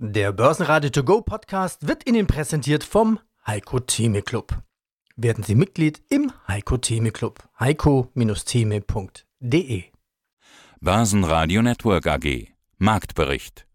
Der Börsenradio To Go Podcast wird Ihnen präsentiert vom Heiko Theme Club. Werden Sie Mitglied im Heiko Theme Club. heiko-theme.de Börsenradio Network AG Marktbericht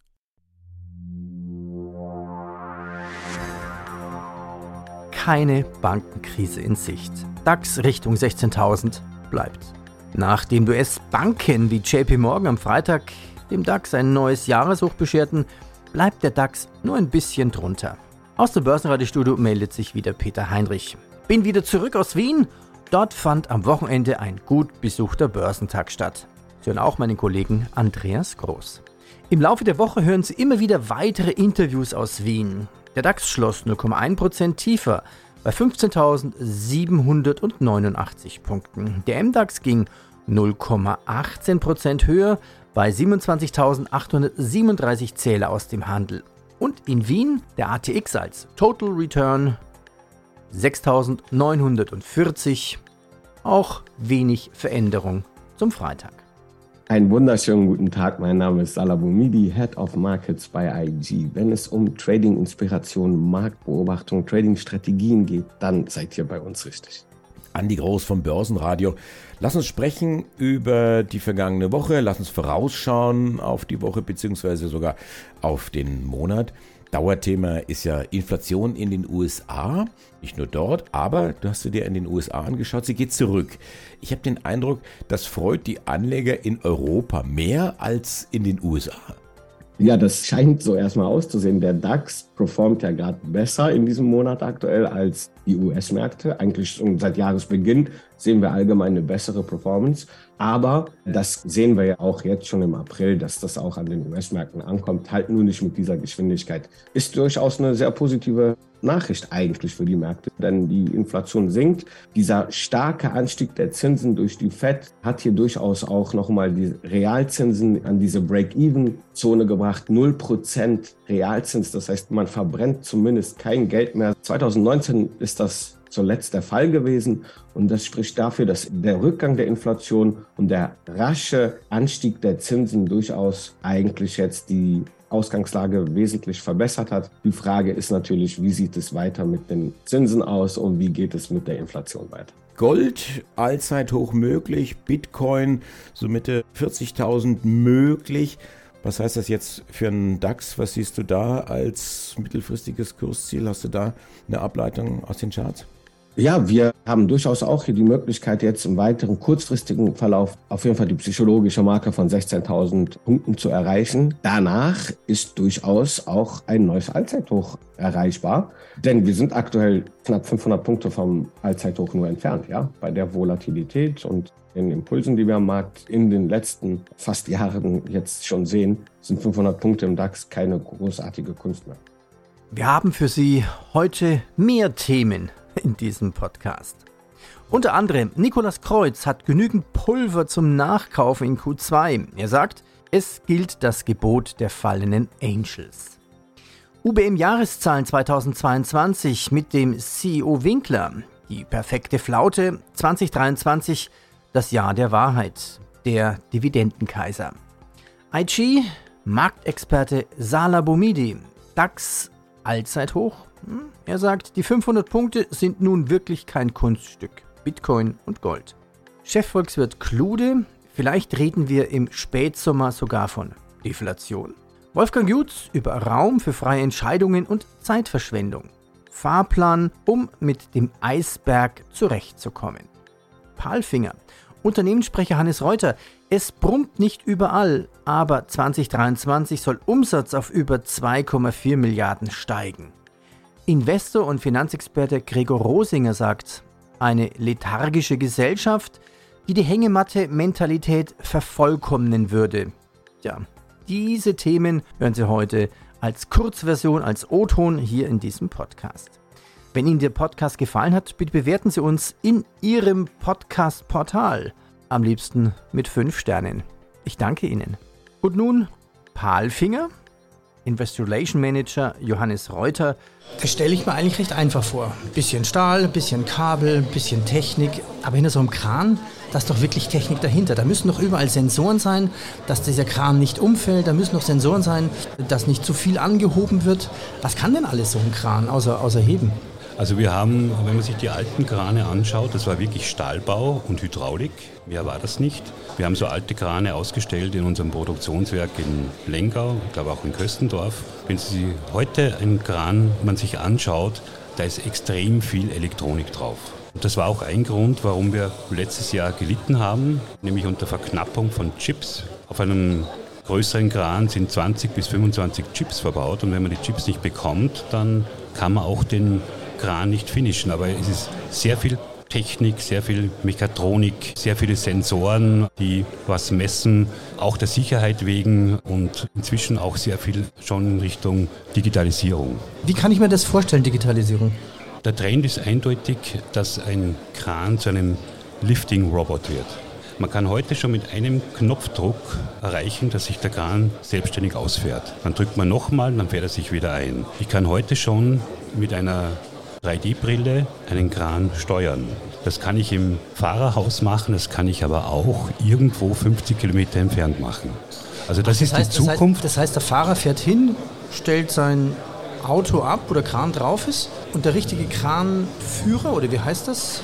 Keine Bankenkrise in Sicht. DAX Richtung 16.000 bleibt. Nachdem US-Banken wie JP Morgan am Freitag dem DAX ein neues Jahreshoch bescherten, bleibt der DAX nur ein bisschen drunter. Aus dem Börsenradiostudio meldet sich wieder Peter Heinrich. Bin wieder zurück aus Wien. Dort fand am Wochenende ein gut besuchter Börsentag statt. Sie hören auch meinen Kollegen Andreas Groß. Im Laufe der Woche hören Sie immer wieder weitere Interviews aus Wien. Der DAX schloss 0,1% tiefer bei 15.789 Punkten. Der MDAX ging 0,18% höher bei 27.837 Zähler aus dem Handel. Und in Wien der ATX als Total Return 6.940. Auch wenig Veränderung zum Freitag. Einen wunderschönen guten Tag. Mein Name ist Salah Boumidi, Head of Markets bei IG. Wenn es um Trading-Inspiration, Marktbeobachtung, Trading-Strategien geht, dann seid ihr bei uns richtig. Andi Groß vom Börsenradio. Lass uns sprechen über die vergangene Woche. Lass uns vorausschauen auf die Woche beziehungsweise sogar auf den Monat. Dauerthema ist ja Inflation in den USA. Nicht nur dort, aber du hast sie dir in den USA angeschaut, sie geht zurück. Ich habe den Eindruck, das freut die Anleger in Europa mehr als in den USA. Ja, das scheint so erstmal auszusehen. Der DAX performt ja gerade besser in diesem Monat aktuell als die US-Märkte. Eigentlich schon seit Jahresbeginn sehen wir allgemein eine bessere Performance. Aber das sehen wir ja auch jetzt schon im April, dass das auch an den US-Märkten ankommt. Halt nur nicht mit dieser Geschwindigkeit. Ist durchaus eine sehr positive Nachricht eigentlich für die Märkte, denn die Inflation sinkt. Dieser starke Anstieg der Zinsen durch die Fed hat hier durchaus auch nochmal die Realzinsen an diese Break-Even-Zone gebracht. 0% Realzins, das heißt, man verbrennt zumindest kein Geld mehr. 2019 ist das zuletzt der Fall gewesen. Und das spricht dafür, dass der Rückgang der Inflation und der rasche Anstieg der Zinsen durchaus eigentlich jetzt die Ausgangslage wesentlich verbessert hat. Die Frage ist natürlich, wie sieht es weiter mit den Zinsen aus und wie geht es mit der Inflation weiter? Gold allzeithoch möglich, Bitcoin so Mitte 40.000 möglich. Was heißt das jetzt für einen DAX? Was siehst du da als mittelfristiges Kursziel? Hast du da eine Ableitung aus den Charts? Ja, wir haben durchaus auch hier die Möglichkeit, jetzt im weiteren kurzfristigen Verlauf auf jeden Fall die psychologische Marke von 16.000 Punkten zu erreichen. Danach ist durchaus auch ein neues Allzeithoch erreichbar, denn wir sind aktuell knapp 500 Punkte vom Allzeithoch nur entfernt, ja, bei der Volatilität und den Impulsen, die wir am Markt in den letzten fast Jahren jetzt schon sehen, sind 500 Punkte im DAX keine großartige Kunst mehr. Wir haben für Sie heute mehr Themen in diesem Podcast. Unter anderem, Nikolas Kreuz hat genügend Pulver zum Nachkaufen in Q2. Er sagt, es gilt das Gebot der fallenen Angels. UBM Jahreszahlen 2022 mit dem CEO Winkler. Die perfekte Flaute 2023, das Jahr der Wahrheit. Der Dividendenkaiser. IG, Marktexperte Sala Bomidi. DAX Allzeithoch? Er sagt, die 500 Punkte sind nun wirklich kein Kunststück. Bitcoin und Gold. Chefvolkswirt Klude, vielleicht reden wir im Spätsommer sogar von Deflation. Wolfgang Jutz über Raum für freie Entscheidungen und Zeitverschwendung. Fahrplan, um mit dem Eisberg zurechtzukommen. Palfinger. Unternehmenssprecher Hannes Reuter. Es brummt nicht überall, aber 2023 soll Umsatz auf über 2,4 Milliarden steigen. Investor und Finanzexperte Gregor Rosinger sagt, eine lethargische Gesellschaft, die die Hängematte-Mentalität vervollkommnen würde. Ja, diese Themen hören Sie heute als Kurzversion, als O-Ton hier in diesem Podcast. Wenn Ihnen der Podcast gefallen hat, bitte bewerten Sie uns in Ihrem Podcast-Portal. Am liebsten mit 5 Sternen. Ich danke Ihnen. Und nun Palfinger Investor Relation Manager Johannes Reuter. Das stelle ich mir eigentlich recht einfach vor. Bisschen Stahl, bisschen Kabel, bisschen Technik. Aber hinter so einem Kran, da ist doch wirklich Technik dahinter. Da müssen doch überall Sensoren sein, dass dieser Kran nicht umfällt. Da müssen noch Sensoren sein, dass nicht zu viel angehoben wird. Was kann denn alles so ein Kran außer, außer heben? Also wir haben, wenn man sich die alten Krane anschaut, das war wirklich Stahlbau und Hydraulik. Mehr war das nicht. Wir haben so alte Krane ausgestellt in unserem Produktionswerk in Lengau, ich glaube auch in Köstendorf. Wenn Sie heute einen Kran man sich anschaut, da ist extrem viel Elektronik drauf. Und das war auch ein Grund, warum wir letztes Jahr gelitten haben, nämlich unter Verknappung von Chips. Auf einem größeren Kran sind 20 bis 25 Chips verbaut und wenn man die Chips nicht bekommt, dann kann man auch den Kran nicht finishen. Aber es ist sehr viel Technik, sehr viel Mechatronik, sehr viele Sensoren, die was messen, auch der Sicherheit wegen und inzwischen auch sehr viel schon in Richtung Digitalisierung. Wie kann ich mir das vorstellen, Digitalisierung? Der Trend ist eindeutig, dass ein Kran zu einem Lifting-Robot wird. Man kann heute schon mit einem Knopfdruck erreichen, dass sich der Kran selbstständig ausfährt. Dann drückt man nochmal, dann fährt er sich wieder ein. Ich kann heute schon mit einer 3D-Brille einen Kran steuern. Das kann ich im Fahrerhaus machen, das kann ich aber auch irgendwo 50 Kilometer entfernt machen. Also das, das ist heißt, die Zukunft. Das heißt, das heißt, der Fahrer fährt hin, stellt sein Auto ab, wo der Kran drauf ist und der richtige Kranführer, oder wie heißt das?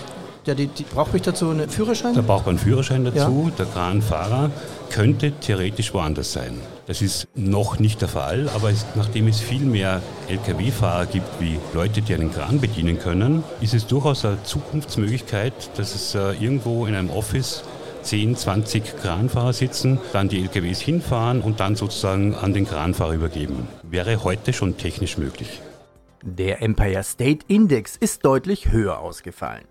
Ja, die, die, braucht mich dazu einen Führerschein? Da braucht man einen Führerschein dazu. Ja. Der Kranfahrer könnte theoretisch woanders sein. Das ist noch nicht der Fall, aber es, nachdem es viel mehr Lkw-Fahrer gibt wie Leute, die einen Kran bedienen können, ist es durchaus eine Zukunftsmöglichkeit, dass es äh, irgendwo in einem Office 10, 20 Kranfahrer sitzen, dann die LKWs hinfahren und dann sozusagen an den Kranfahrer übergeben. Wäre heute schon technisch möglich. Der Empire State Index ist deutlich höher ausgefallen.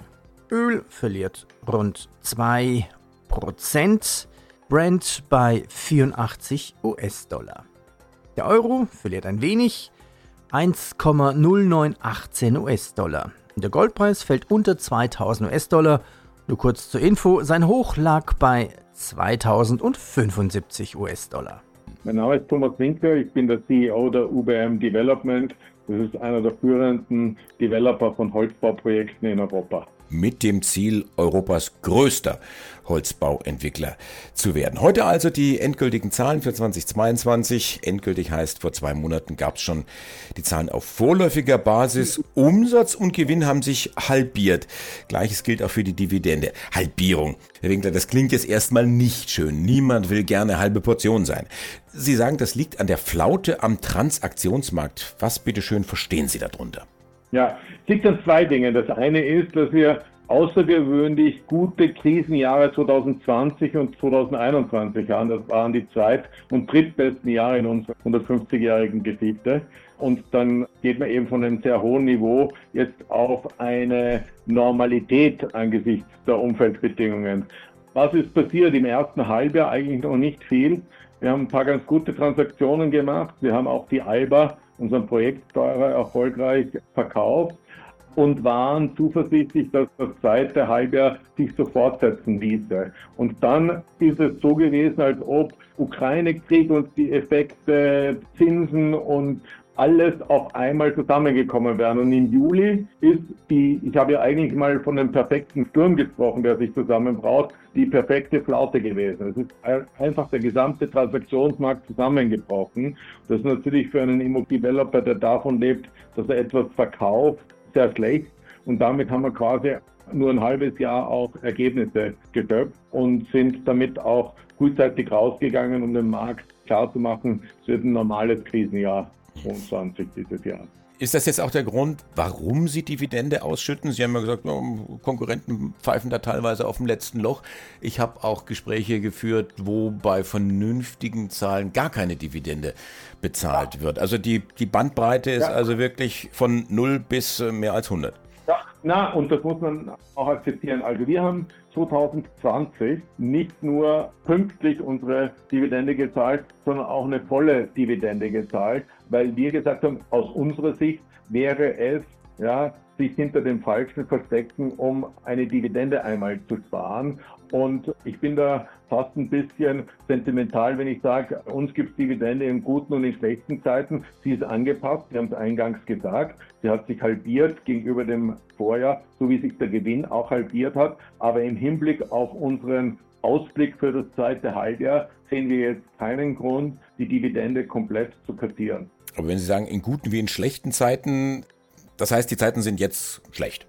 Öl verliert rund 2%. Brent bei 84 US-Dollar. Der Euro verliert ein wenig, 1,0918 US-Dollar. Der Goldpreis fällt unter 2000 US-Dollar. Nur kurz zur Info, sein Hoch lag bei 2075 US-Dollar. Mein Name ist Thomas Winkler, ich bin der CEO der UBM Development. Das ist einer der führenden Developer von Holzbauprojekten in Europa mit dem Ziel, Europas größter Holzbauentwickler zu werden. Heute also die endgültigen Zahlen für 2022. Endgültig heißt, vor zwei Monaten gab es schon die Zahlen auf vorläufiger Basis. Umsatz und Gewinn haben sich halbiert. Gleiches gilt auch für die Dividende. Halbierung. Herr Winkler, das klingt jetzt erstmal nicht schön. Niemand will gerne halbe Portion sein. Sie sagen, das liegt an der Flaute am Transaktionsmarkt. Was bitteschön verstehen Sie darunter? Ja, es liegt an zwei Dingen. Das eine ist, dass wir außergewöhnlich gute Krisenjahre 2020 und 2021 haben. Das waren die zweit- und drittbesten Jahre in unserer 150-jährigen Geschichte. Und dann geht man eben von einem sehr hohen Niveau jetzt auf eine Normalität angesichts der Umfeldbedingungen. Was ist passiert im ersten Halbjahr? Eigentlich noch nicht viel. Wir haben ein paar ganz gute Transaktionen gemacht. Wir haben auch die Alba unseren Projektsteuerer erfolgreich verkauft und waren zuversichtlich, dass das zweite Halbjahr sich so fortsetzen ließe. Und dann ist es so gewesen, als ob Ukraine-Krieg und die Effekte, Zinsen und alles auf einmal zusammengekommen wären. Und im Juli ist die, ich habe ja eigentlich mal von einem perfekten Sturm gesprochen, der sich zusammenbraut, die perfekte Flaute gewesen. Es ist einfach der gesamte Transaktionsmarkt zusammengebrochen. Das ist natürlich für einen Immobilien-Developer, der davon lebt, dass er etwas verkauft, sehr schlecht. Und damit haben wir quasi nur ein halbes Jahr auch Ergebnisse geschöpft und sind damit auch frühzeitig rausgegangen, um den Markt klarzumachen, es wird ein normales Krisenjahr 22 dieses Jahr. Ist das jetzt auch der Grund, warum Sie Dividende ausschütten? Sie haben ja gesagt, Konkurrenten pfeifen da teilweise auf dem letzten Loch. Ich habe auch Gespräche geführt, wo bei vernünftigen Zahlen gar keine Dividende bezahlt wird. Also die, die Bandbreite ist ja. also wirklich von 0 bis äh, mehr als 100. Na, und das muss man auch akzeptieren. Also wir haben 2020 nicht nur pünktlich unsere Dividende gezahlt, sondern auch eine volle Dividende gezahlt, weil wir gesagt haben, aus unserer Sicht wäre es ja, sich hinter dem Falschen verstecken, um eine Dividende einmal zu sparen. Und ich bin da fast ein bisschen sentimental, wenn ich sage, uns gibt es Dividende in guten und in schlechten Zeiten. Sie ist angepasst, wir haben es eingangs gesagt. Sie hat sich halbiert gegenüber dem Vorjahr, so wie sich der Gewinn auch halbiert hat. Aber im Hinblick auf unseren Ausblick für das zweite Halbjahr sehen wir jetzt keinen Grund, die Dividende komplett zu kassieren. Aber wenn Sie sagen, in guten wie in schlechten Zeiten, das heißt, die Zeiten sind jetzt schlecht.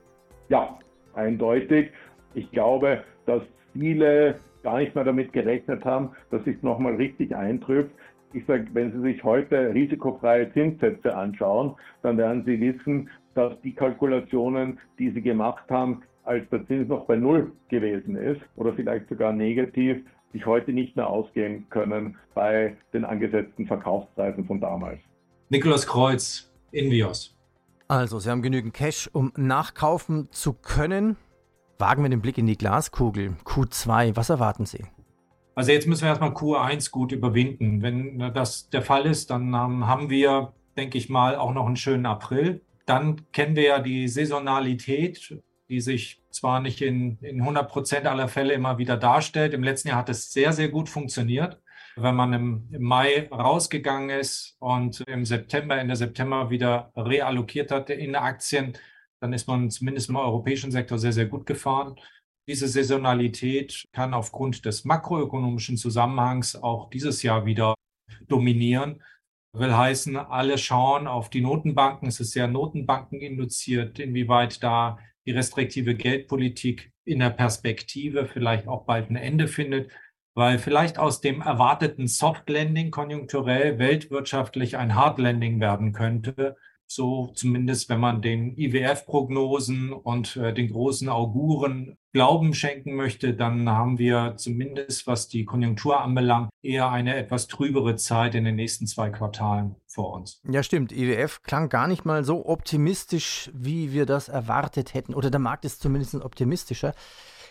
Ja, eindeutig. Ich glaube, dass viele gar nicht mehr damit gerechnet haben, dass sich nochmal richtig eintrifft. Ich sage, wenn Sie sich heute risikofreie Zinssätze anschauen, dann werden Sie wissen, dass die Kalkulationen, die Sie gemacht haben, als der Zins noch bei Null gewesen ist oder vielleicht sogar negativ, sich heute nicht mehr ausgehen können bei den angesetzten Verkaufspreisen von damals. Nikolaus Kreuz, Invios. Also, Sie haben genügend Cash, um nachkaufen zu können. Wagen wir den Blick in die Glaskugel. Q2, was erwarten Sie? Also jetzt müssen wir erstmal Q1 gut überwinden. Wenn das der Fall ist, dann haben wir, denke ich mal, auch noch einen schönen April. Dann kennen wir ja die Saisonalität, die sich zwar nicht in, in 100 Prozent aller Fälle immer wieder darstellt. Im letzten Jahr hat es sehr, sehr gut funktioniert wenn man im, Mai rausgegangen ist und im September, Ende September wieder reallokiert hat in Aktien, dann ist man zumindest im europäischen Sektor sehr, sehr gut gefahren. Diese Saisonalität kann aufgrund des makroökonomischen Zusammenhangs auch dieses Jahr wieder dominieren. Will heißen, alle schauen auf die Notenbanken. Es ist sehr Notenbanken induziert, inwieweit da die restriktive Geldpolitik in der Perspektive vielleicht auch bald ein Ende findet weil vielleicht aus dem erwarteten Soft Landing konjunkturell weltwirtschaftlich ein Hard Landing werden könnte. So zumindest, wenn man den IWF-Prognosen und äh, den großen Auguren Glauben schenken möchte, dann haben wir zumindest, was die Konjunktur anbelangt, eher eine etwas trübere Zeit in den nächsten zwei Quartalen vor uns. Ja, stimmt. IWF klang gar nicht mal so optimistisch, wie wir das erwartet hätten. Oder der Markt ist zumindest optimistischer.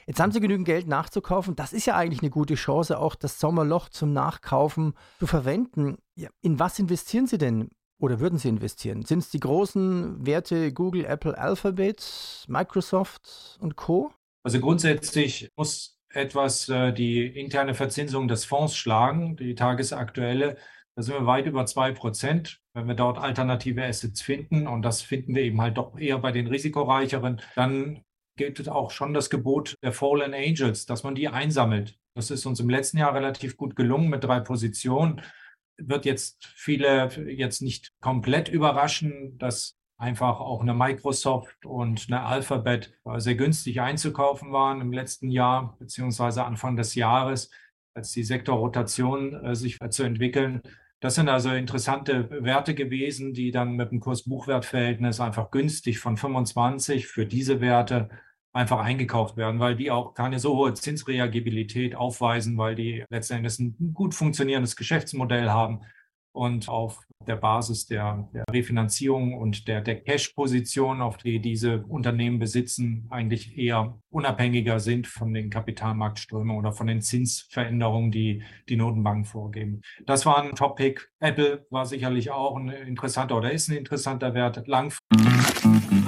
Jetzt haben sie genügend Geld nachzukaufen. Das ist ja eigentlich eine gute Chance, auch das Sommerloch zum Nachkaufen zu verwenden. In was investieren Sie denn? Oder würden Sie investieren? Sind es die großen Werte Google, Apple, Alphabet, Microsoft und Co? Also grundsätzlich muss etwas äh, die interne Verzinsung des Fonds schlagen, die tagesaktuelle. Da sind wir weit über 2%. Wenn wir dort alternative Assets finden, und das finden wir eben halt doch eher bei den risikoreicheren, dann gilt auch schon das Gebot der Fallen Angels, dass man die einsammelt. Das ist uns im letzten Jahr relativ gut gelungen mit drei Positionen. Wird jetzt viele jetzt nicht komplett überraschen, dass einfach auch eine Microsoft und eine Alphabet sehr günstig einzukaufen waren im letzten Jahr beziehungsweise Anfang des Jahres, als die Sektorrotation äh, sich zu entwickeln. Das sind also interessante Werte gewesen, die dann mit dem Kurs-Buchwert-Verhältnis einfach günstig von 25 für diese Werte einfach eingekauft werden, weil die auch keine so hohe Zinsreagibilität aufweisen, weil die letztendlich ein gut funktionierendes Geschäftsmodell haben und auf der Basis der, der Refinanzierung und der, der Cash-Position, auf die diese Unternehmen besitzen, eigentlich eher unabhängiger sind von den Kapitalmarktströmen oder von den Zinsveränderungen, die die Notenbanken vorgeben. Das war ein Top-Pick. Apple war sicherlich auch ein interessanter oder ist ein interessanter Wert. Langfristig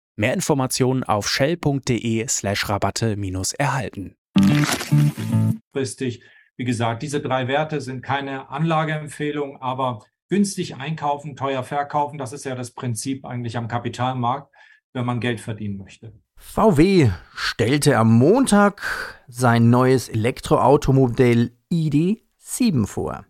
Mehr Informationen auf shell.de slash Rabatte minus erhalten. Fristig. Wie gesagt, diese drei Werte sind keine Anlageempfehlung, aber günstig einkaufen, teuer verkaufen, das ist ja das Prinzip eigentlich am Kapitalmarkt, wenn man Geld verdienen möchte. VW stellte am Montag sein neues Elektroautomodell ID7 vor.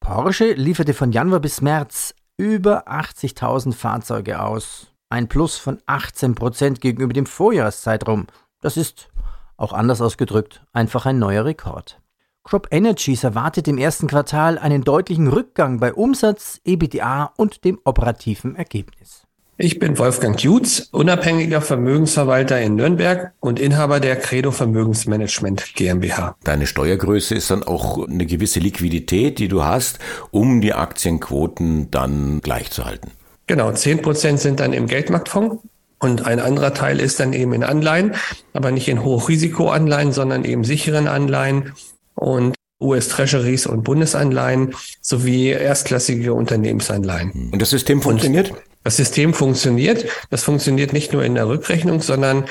Porsche lieferte von Januar bis März über 80.000 Fahrzeuge aus ein Plus von 18% gegenüber dem Vorjahreszeitraum. Das ist, auch anders ausgedrückt, einfach ein neuer Rekord. Crop Energies erwartet im ersten Quartal einen deutlichen Rückgang bei Umsatz, EBITDA und dem operativen Ergebnis. Ich bin Wolfgang Jutz, unabhängiger Vermögensverwalter in Nürnberg und Inhaber der Credo Vermögensmanagement GmbH. Deine Steuergröße ist dann auch eine gewisse Liquidität, die du hast, um die Aktienquoten dann gleichzuhalten. Genau, 10 Prozent sind dann im Geldmarktfonds und ein anderer Teil ist dann eben in Anleihen, aber nicht in Hochrisikoanleihen, sondern eben sicheren Anleihen und US-Treasuries und Bundesanleihen sowie erstklassige Unternehmensanleihen. Und das System funktioniert? Und das System funktioniert. Das funktioniert nicht nur in der Rückrechnung, sondern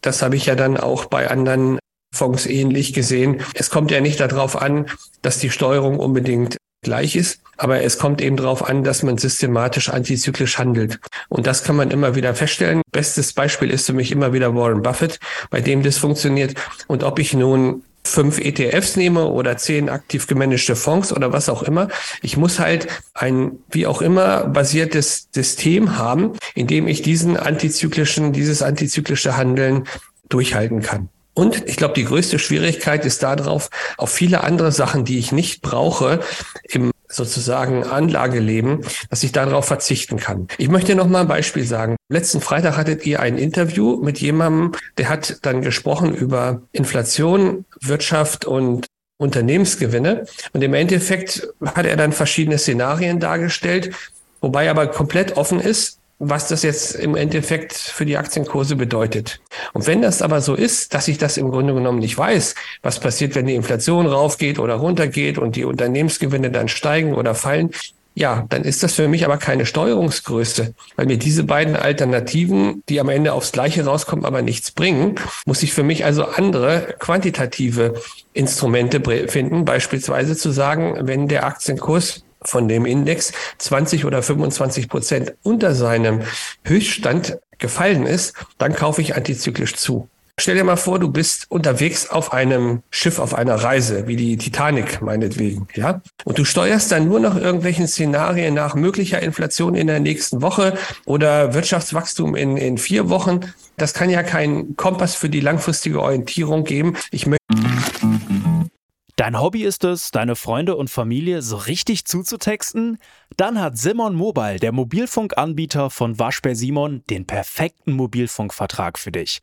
das habe ich ja dann auch bei anderen Fonds ähnlich gesehen. Es kommt ja nicht darauf an, dass die Steuerung unbedingt gleich ist, aber es kommt eben darauf an, dass man systematisch antizyklisch handelt. Und das kann man immer wieder feststellen. Bestes Beispiel ist für mich immer wieder Warren Buffett, bei dem das funktioniert. Und ob ich nun fünf ETFs nehme oder zehn aktiv gemanagte Fonds oder was auch immer. Ich muss halt ein wie auch immer basiertes System haben, in dem ich diesen antizyklischen, dieses antizyklische Handeln durchhalten kann. Und ich glaube, die größte Schwierigkeit ist darauf, auf viele andere Sachen, die ich nicht brauche, im sozusagen Anlageleben, dass ich darauf verzichten kann. Ich möchte noch mal ein Beispiel sagen. Letzten Freitag hattet ihr ein Interview mit jemandem, der hat dann gesprochen über Inflation, Wirtschaft und Unternehmensgewinne. Und im Endeffekt hat er dann verschiedene Szenarien dargestellt, wobei aber komplett offen ist, was das jetzt im Endeffekt für die Aktienkurse bedeutet. Und wenn das aber so ist, dass ich das im Grunde genommen nicht weiß, was passiert, wenn die Inflation raufgeht oder runtergeht und die Unternehmensgewinne dann steigen oder fallen, ja, dann ist das für mich aber keine Steuerungsgröße, weil mir diese beiden Alternativen, die am Ende aufs Gleiche rauskommen, aber nichts bringen, muss ich für mich also andere quantitative Instrumente finden, beispielsweise zu sagen, wenn der Aktienkurs von dem Index 20 oder 25 Prozent unter seinem Höchststand gefallen ist, dann kaufe ich antizyklisch zu. Stell dir mal vor, du bist unterwegs auf einem Schiff, auf einer Reise, wie die Titanic meinetwegen, ja? Und du steuerst dann nur noch irgendwelchen Szenarien nach möglicher Inflation in der nächsten Woche oder Wirtschaftswachstum in, in vier Wochen. Das kann ja keinen Kompass für die langfristige Orientierung geben. Ich Dein Hobby ist es, deine Freunde und Familie so richtig zuzutexten? Dann hat Simon Mobile, der Mobilfunkanbieter von Waschbär Simon, den perfekten Mobilfunkvertrag für dich.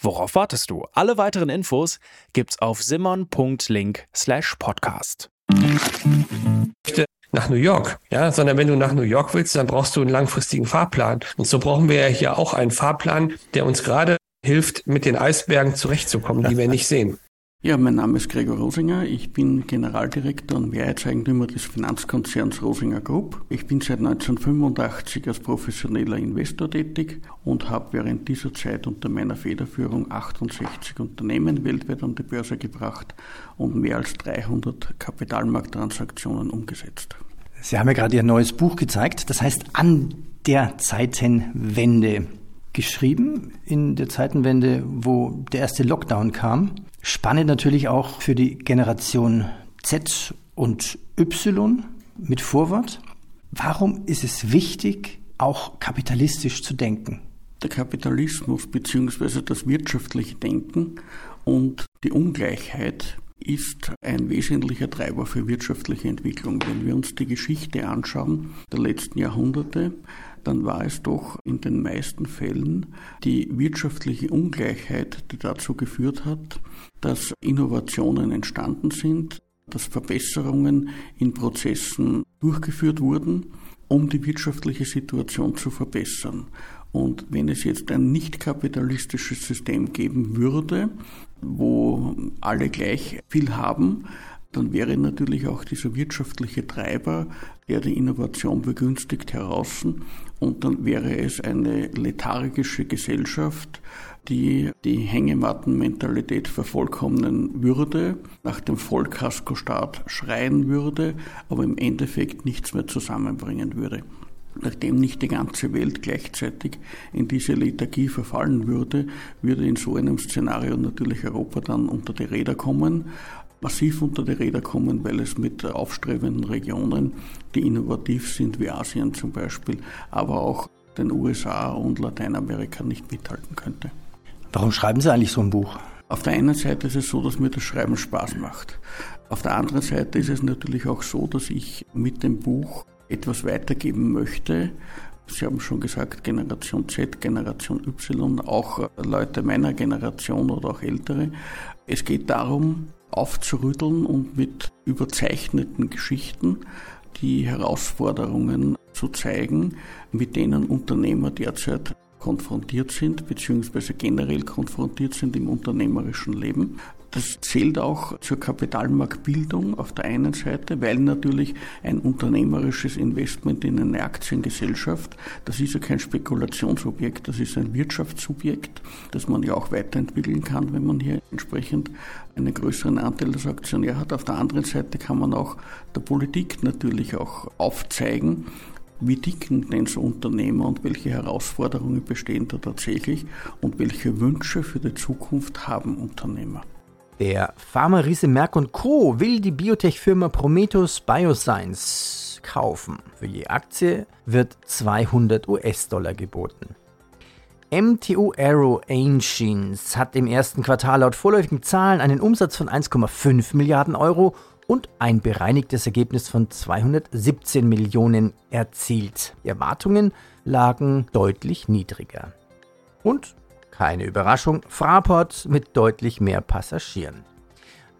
Worauf wartest du? Alle weiteren Infos gibt's auf simon.link/podcast. Nach New York, ja, sondern wenn du nach New York willst, dann brauchst du einen langfristigen Fahrplan. Und so brauchen wir ja hier auch einen Fahrplan, der uns gerade hilft, mit den Eisbergen zurechtzukommen, die wir nicht sehen. Ja, mein Name ist Gregor Rosinger. Ich bin Generaldirektor und Mehrheitseigentümer des Finanzkonzerns Rosinger Group. Ich bin seit 1985 als professioneller Investor tätig und habe während dieser Zeit unter meiner Federführung 68 Unternehmen weltweit an die Börse gebracht und mehr als 300 Kapitalmarkttransaktionen umgesetzt. Sie haben ja gerade Ihr neues Buch gezeigt, das heißt An der Zeitenwende geschrieben in der Zeitenwende, wo der erste Lockdown kam. Spannend natürlich auch für die Generation Z und Y mit Vorwort. Warum ist es wichtig, auch kapitalistisch zu denken? Der Kapitalismus bzw. das wirtschaftliche Denken und die Ungleichheit ist ein wesentlicher Treiber für wirtschaftliche Entwicklung. Wenn wir uns die Geschichte anschauen der letzten Jahrhunderte, dann war es doch in den meisten Fällen die wirtschaftliche Ungleichheit, die dazu geführt hat, dass Innovationen entstanden sind, dass Verbesserungen in Prozessen durchgeführt wurden, um die wirtschaftliche Situation zu verbessern. Und wenn es jetzt ein nicht kapitalistisches System geben würde, wo alle gleich viel haben, dann wäre natürlich auch dieser wirtschaftliche Treiber, der die Innovation begünstigt, heraus. Und dann wäre es eine lethargische Gesellschaft, die die Hängemattenmentalität vervollkommnen würde, nach dem Vollkaskostaat schreien würde, aber im Endeffekt nichts mehr zusammenbringen würde. Nachdem nicht die ganze Welt gleichzeitig in diese Lethargie verfallen würde, würde in so einem Szenario natürlich Europa dann unter die Räder kommen, massiv unter die Räder kommen, weil es mit aufstrebenden Regionen, die innovativ sind, wie Asien zum Beispiel, aber auch den USA und Lateinamerika nicht mithalten könnte. Warum schreiben Sie eigentlich so ein Buch? Auf der einen Seite ist es so, dass mir das Schreiben Spaß macht. Auf der anderen Seite ist es natürlich auch so, dass ich mit dem Buch etwas weitergeben möchte. Sie haben schon gesagt, Generation Z, Generation Y, auch Leute meiner Generation oder auch ältere. Es geht darum, aufzurütteln und mit überzeichneten Geschichten die Herausforderungen zu zeigen, mit denen Unternehmer derzeit konfrontiert sind, beziehungsweise generell konfrontiert sind im unternehmerischen Leben. Das zählt auch zur Kapitalmarktbildung auf der einen Seite, weil natürlich ein unternehmerisches Investment in eine Aktiengesellschaft, das ist ja kein Spekulationsobjekt, das ist ein Wirtschaftsobjekt, das man ja auch weiterentwickeln kann, wenn man hier entsprechend einen größeren Anteil als Aktionär hat. Auf der anderen Seite kann man auch der Politik natürlich auch aufzeigen, wie ticken denn so Unternehmer und welche Herausforderungen bestehen da tatsächlich und welche Wünsche für die Zukunft haben Unternehmer? Der Pharma-Riese Merck Co. will die Biotech-Firma Prometheus Bioscience kaufen. Für je Aktie wird 200 US-Dollar geboten. MTU Aero Engines hat im ersten Quartal laut vorläufigen Zahlen einen Umsatz von 1,5 Milliarden Euro und ein bereinigtes Ergebnis von 217 Millionen erzielt. Die Erwartungen lagen deutlich niedriger. Und keine Überraschung, Fraport mit deutlich mehr Passagieren.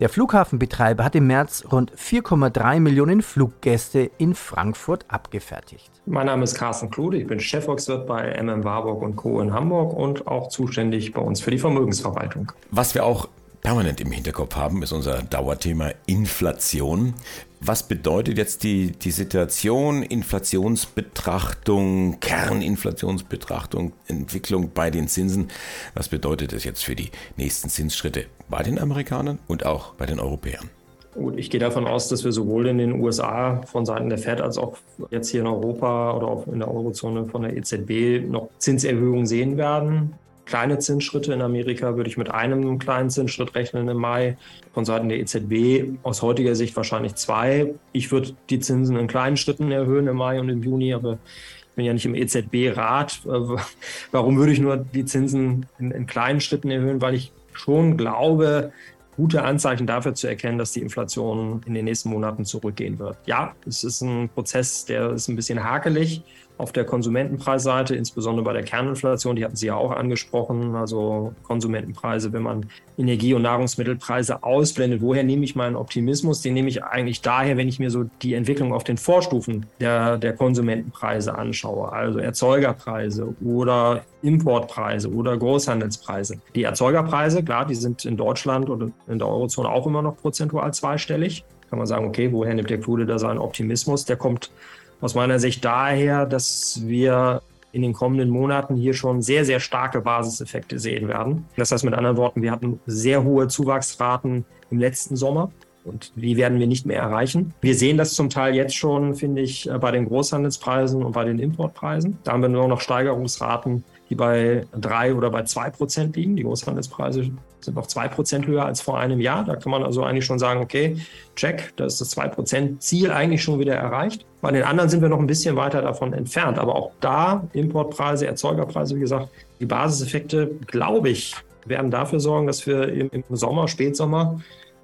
Der Flughafenbetreiber hat im März rund 4,3 Millionen Fluggäste in Frankfurt abgefertigt. Mein Name ist Carsten Klude, ich bin Chefvolkswirt bei MM Warburg Co. in Hamburg und auch zuständig bei uns für die Vermögensverwaltung. Was wir auch permanent im Hinterkopf haben, ist unser Dauerthema Inflation. Was bedeutet jetzt die, die Situation, Inflationsbetrachtung, Kerninflationsbetrachtung, Entwicklung bei den Zinsen? Was bedeutet das jetzt für die nächsten Zinsschritte bei den Amerikanern und auch bei den Europäern? Gut, ich gehe davon aus, dass wir sowohl in den USA von Seiten der Fed als auch jetzt hier in Europa oder auch in der Eurozone von der EZB noch Zinserhöhungen sehen werden kleine Zinsschritte. In Amerika würde ich mit einem kleinen Zinsschritt rechnen im Mai. Von Seiten der EZB aus heutiger Sicht wahrscheinlich zwei. Ich würde die Zinsen in kleinen Schritten erhöhen im Mai und im Juni, aber ich bin ja nicht im EZB-Rat. Warum würde ich nur die Zinsen in, in kleinen Schritten erhöhen? Weil ich schon glaube, gute Anzeichen dafür zu erkennen, dass die Inflation in den nächsten Monaten zurückgehen wird. Ja, es ist ein Prozess, der ist ein bisschen hakelig auf der Konsumentenpreisseite, insbesondere bei der Kerninflation, die hatten Sie ja auch angesprochen, also Konsumentenpreise, wenn man Energie- und Nahrungsmittelpreise ausblendet. Woher nehme ich meinen Optimismus? Den nehme ich eigentlich daher, wenn ich mir so die Entwicklung auf den Vorstufen der, der Konsumentenpreise anschaue, also Erzeugerpreise oder Importpreise oder Großhandelspreise. Die Erzeugerpreise, klar, die sind in Deutschland und in der Eurozone auch immer noch prozentual zweistellig. Kann man sagen, okay, woher nimmt der Klude da seinen Optimismus? Der kommt aus meiner Sicht daher, dass wir in den kommenden Monaten hier schon sehr, sehr starke Basiseffekte sehen werden. Das heißt mit anderen Worten, wir hatten sehr hohe Zuwachsraten im letzten Sommer. Und die werden wir nicht mehr erreichen. Wir sehen das zum Teil jetzt schon, finde ich, bei den Großhandelspreisen und bei den Importpreisen. Da haben wir nur noch Steigerungsraten, die bei drei oder bei zwei Prozent liegen. Die Großhandelspreise sind noch zwei Prozent höher als vor einem Jahr. Da kann man also eigentlich schon sagen, okay, check, da ist das zwei Prozent Ziel eigentlich schon wieder erreicht. Bei den anderen sind wir noch ein bisschen weiter davon entfernt. Aber auch da Importpreise, Erzeugerpreise, wie gesagt, die Basiseffekte, glaube ich, werden dafür sorgen, dass wir im Sommer, Spätsommer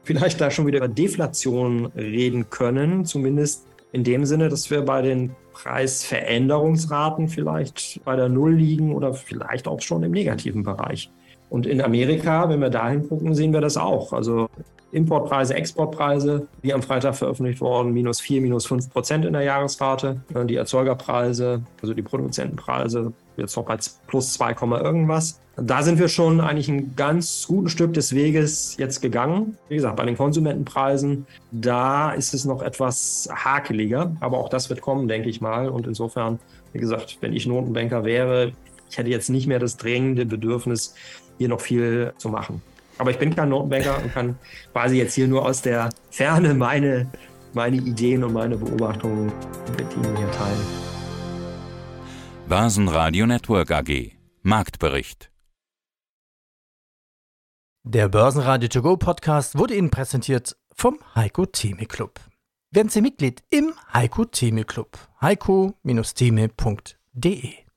vielleicht da schon wieder über Deflation reden können. Zumindest in dem Sinne, dass wir bei den Preisveränderungsraten vielleicht bei der Null liegen oder vielleicht auch schon im negativen Bereich. Und in Amerika, wenn wir dahin gucken, sehen wir das auch. Also Importpreise, Exportpreise, wie am Freitag veröffentlicht worden, minus 4, minus 5 Prozent in der Jahresrate. Die Erzeugerpreise, also die Produzentenpreise, jetzt noch bei plus 2, irgendwas. Da sind wir schon eigentlich ein ganz guten Stück des Weges jetzt gegangen. Wie gesagt, bei den Konsumentenpreisen, da ist es noch etwas hakeliger, aber auch das wird kommen, denke ich mal. Und insofern, wie gesagt, wenn ich Notenbanker wäre, ich hätte jetzt nicht mehr das drängende Bedürfnis, hier noch viel zu machen. Aber ich bin kein Notenbanker und kann quasi jetzt hier nur aus der Ferne meine, meine Ideen und meine Beobachtungen mit Ihnen hier teilen. Börsenradio Network AG Marktbericht Der Börsenradio To Go Podcast wurde Ihnen präsentiert vom Heiko Theme Club. Werden Sie Mitglied im Heiko Theme Club. heiko-theme.de